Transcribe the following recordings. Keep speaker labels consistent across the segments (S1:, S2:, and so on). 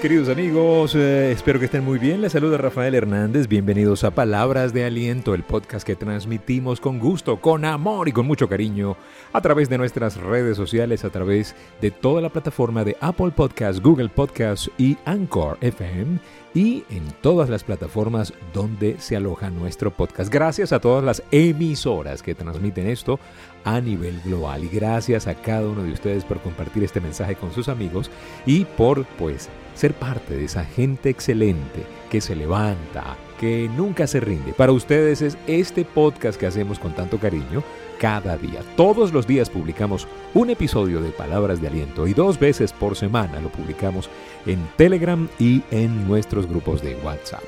S1: queridos amigos. Eh, espero que estén muy bien. Les saluda Rafael Hernández. Bienvenidos a Palabras de Aliento, el podcast que transmitimos con gusto, con amor y con mucho cariño a través de nuestras redes sociales, a través de toda la plataforma de Apple Podcasts, Google Podcasts y Anchor FM y en todas las plataformas donde se aloja nuestro podcast. Gracias a todas las emisoras que transmiten esto a nivel global y gracias a cada uno de ustedes por compartir este mensaje con sus amigos y por pues ser parte de esa gente excelente que se levanta, que nunca se rinde. Para ustedes es este podcast que hacemos con tanto cariño cada día. Todos los días publicamos un episodio de Palabras de Aliento y dos veces por semana lo publicamos en Telegram y en nuestros grupos de WhatsApp.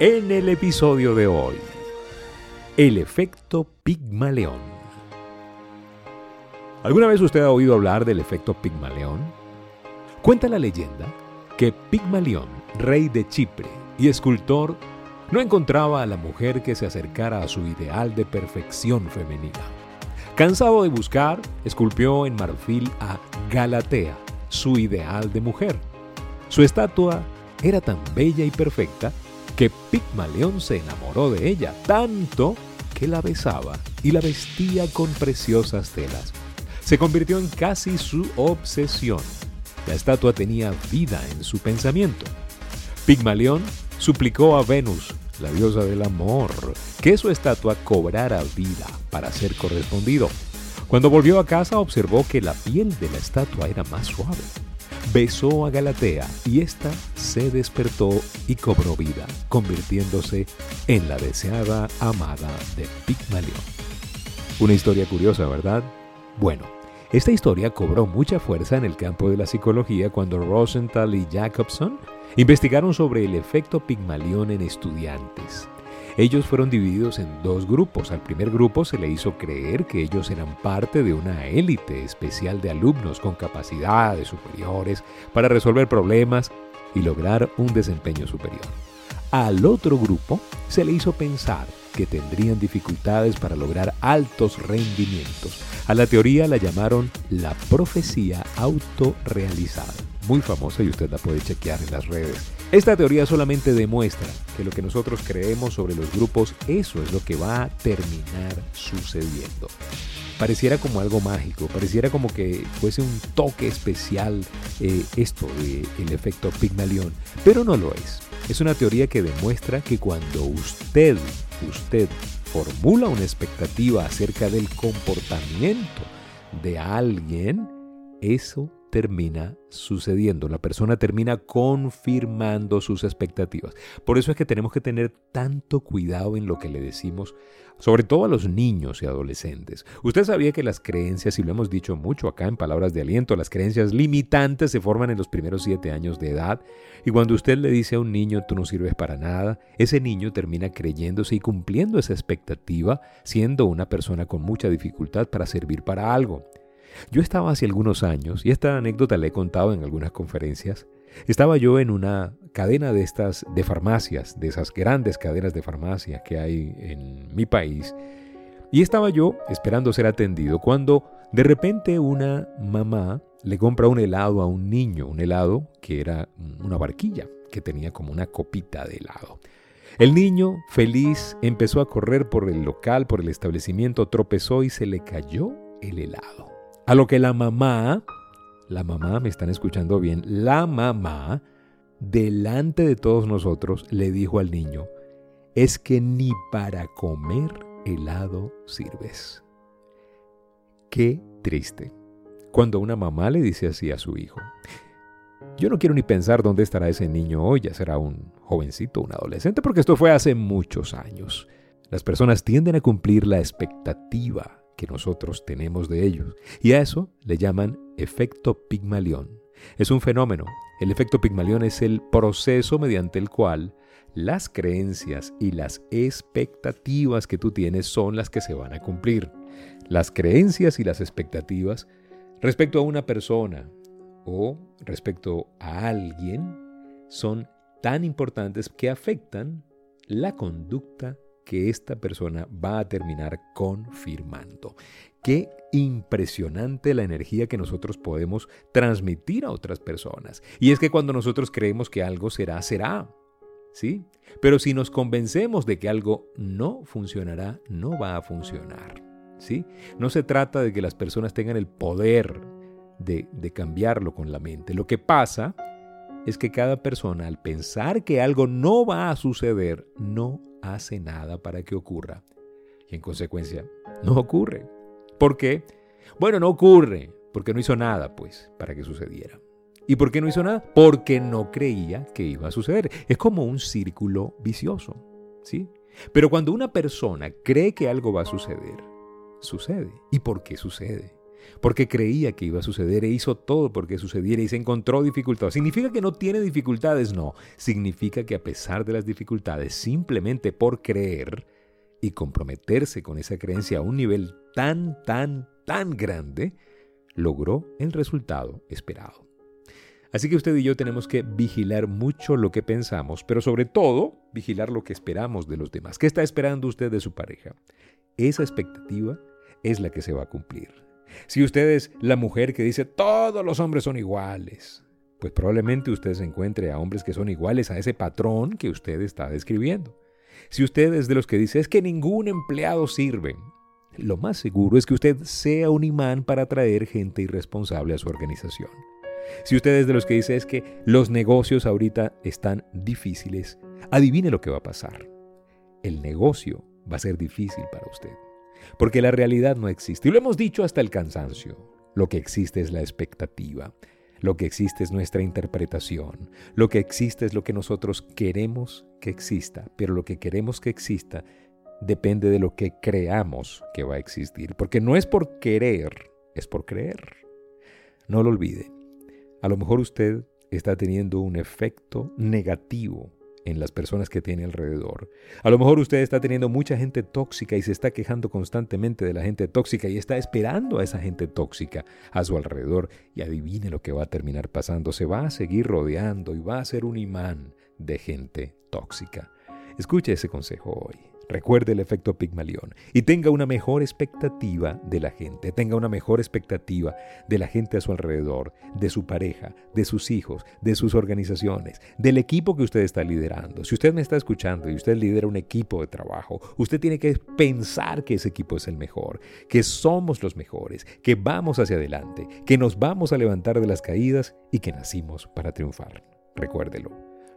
S1: En el episodio de hoy, el efecto Pigmaleón. ¿Alguna vez usted ha oído hablar del efecto Pigmaleón? Cuenta la leyenda que Pigmalión, rey de Chipre y escultor, no encontraba a la mujer que se acercara a su ideal de perfección femenina. Cansado de buscar, esculpió en marfil a Galatea, su ideal de mujer. Su estatua era tan bella y perfecta que Pigmalión se enamoró de ella, tanto que la besaba y la vestía con preciosas telas se convirtió en casi su obsesión. La estatua tenía vida en su pensamiento. Pigmalión suplicó a Venus, la diosa del amor, que su estatua cobrara vida para ser correspondido. Cuando volvió a casa observó que la piel de la estatua era más suave. Besó a Galatea y ésta se despertó y cobró vida, convirtiéndose en la deseada amada de Pigmalión. Una historia curiosa, ¿verdad? Bueno, esta historia cobró mucha fuerza en el campo de la psicología cuando Rosenthal y Jacobson investigaron sobre el efecto Pigmalión en estudiantes. Ellos fueron divididos en dos grupos. Al primer grupo se le hizo creer que ellos eran parte de una élite especial de alumnos con capacidades superiores para resolver problemas y lograr un desempeño superior. Al otro grupo se le hizo pensar que tendrían dificultades para lograr altos rendimientos. A la teoría la llamaron la profecía autorrealizada, muy famosa y usted la puede chequear en las redes. Esta teoría solamente demuestra que lo que nosotros creemos sobre los grupos, eso es lo que va a terminar sucediendo. Pareciera como algo mágico, pareciera como que fuese un toque especial eh, esto del efecto Pigmalión, pero no lo es. Es una teoría que demuestra que cuando usted usted formula una expectativa acerca del comportamiento de alguien, eso termina sucediendo. La persona termina confirmando sus expectativas. Por eso es que tenemos que tener tanto cuidado en lo que le decimos, sobre todo a los niños y adolescentes. Usted sabía que las creencias, y lo hemos dicho mucho acá en palabras de aliento, las creencias limitantes se forman en los primeros siete años de edad. Y cuando usted le dice a un niño, tú no sirves para nada, ese niño termina creyéndose y cumpliendo esa expectativa, siendo una persona con mucha dificultad para servir para algo. Yo estaba hace algunos años, y esta anécdota la he contado en algunas conferencias, estaba yo en una cadena de estas de farmacias, de esas grandes cadenas de farmacia que hay en mi país, y estaba yo esperando ser atendido cuando de repente una mamá le compra un helado a un niño, un helado que era una barquilla, que tenía como una copita de helado. El niño, feliz, empezó a correr por el local, por el establecimiento, tropezó y se le cayó el helado. A lo que la mamá, la mamá, me están escuchando bien, la mamá, delante de todos nosotros, le dijo al niño, es que ni para comer helado sirves. Qué triste. Cuando una mamá le dice así a su hijo. Yo no quiero ni pensar dónde estará ese niño hoy, ya será un jovencito, un adolescente, porque esto fue hace muchos años. Las personas tienden a cumplir la expectativa nosotros tenemos de ellos. Y a eso le llaman efecto Pigmalión. Es un fenómeno. El efecto Pigmalión es el proceso mediante el cual las creencias y las expectativas que tú tienes son las que se van a cumplir. Las creencias y las expectativas respecto a una persona o respecto a alguien son tan importantes que afectan la conducta que esta persona va a terminar confirmando. Qué impresionante la energía que nosotros podemos transmitir a otras personas. Y es que cuando nosotros creemos que algo será, será. ¿Sí? Pero si nos convencemos de que algo no funcionará, no va a funcionar. ¿Sí? No se trata de que las personas tengan el poder de, de cambiarlo con la mente. Lo que pasa es que cada persona al pensar que algo no va a suceder, no hace nada para que ocurra. Y en consecuencia, no ocurre. ¿Por qué? Bueno, no ocurre porque no hizo nada, pues, para que sucediera. ¿Y por qué no hizo nada? Porque no creía que iba a suceder. Es como un círculo vicioso, ¿sí? Pero cuando una persona cree que algo va a suceder, sucede. ¿Y por qué sucede? Porque creía que iba a suceder e hizo todo porque sucediera y se encontró dificultades. ¿Significa que no tiene dificultades? No. Significa que a pesar de las dificultades, simplemente por creer y comprometerse con esa creencia a un nivel tan, tan, tan grande, logró el resultado esperado. Así que usted y yo tenemos que vigilar mucho lo que pensamos, pero sobre todo vigilar lo que esperamos de los demás. ¿Qué está esperando usted de su pareja? Esa expectativa es la que se va a cumplir. Si usted es la mujer que dice todos los hombres son iguales, pues probablemente usted se encuentre a hombres que son iguales a ese patrón que usted está describiendo. Si usted es de los que dice es que ningún empleado sirve, lo más seguro es que usted sea un imán para atraer gente irresponsable a su organización. Si usted es de los que dice es que los negocios ahorita están difíciles, adivine lo que va a pasar. El negocio va a ser difícil para usted, porque la realidad no existe. Y lo hemos dicho hasta el cansancio. Lo que existe es la expectativa. Lo que existe es nuestra interpretación. Lo que existe es lo que nosotros queremos que exista. Pero lo que queremos que exista depende de lo que creamos que va a existir. Porque no es por querer, es por creer. No lo olvide. A lo mejor usted está teniendo un efecto negativo en las personas que tiene alrededor. A lo mejor usted está teniendo mucha gente tóxica y se está quejando constantemente de la gente tóxica y está esperando a esa gente tóxica a su alrededor y adivine lo que va a terminar pasando. Se va a seguir rodeando y va a ser un imán de gente tóxica. Escuche ese consejo hoy. Recuerde el efecto Pigmalión y tenga una mejor expectativa de la gente, tenga una mejor expectativa de la gente a su alrededor, de su pareja, de sus hijos, de sus organizaciones, del equipo que usted está liderando. Si usted me está escuchando y usted lidera un equipo de trabajo, usted tiene que pensar que ese equipo es el mejor, que somos los mejores, que vamos hacia adelante, que nos vamos a levantar de las caídas y que nacimos para triunfar. Recuérdelo,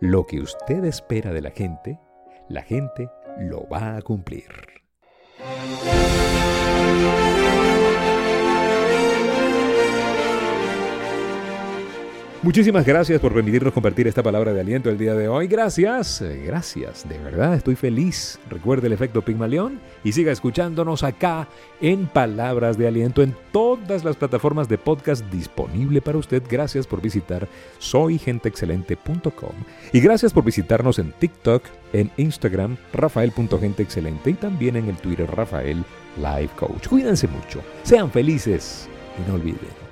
S1: lo que usted espera de la gente, la gente lo va a cumplir. Muchísimas gracias por permitirnos compartir esta palabra de aliento el día de hoy. Gracias, eh, gracias, de verdad estoy feliz. Recuerde el efecto Pigmalión y siga escuchándonos acá en Palabras de Aliento en todas las plataformas de podcast disponible para usted. Gracias por visitar soygenteexcelente.com y gracias por visitarnos en TikTok, en Instagram, rafael.genteexcelente y también en el Twitter Rafael Life Coach. Cuídense mucho, sean felices y no olviden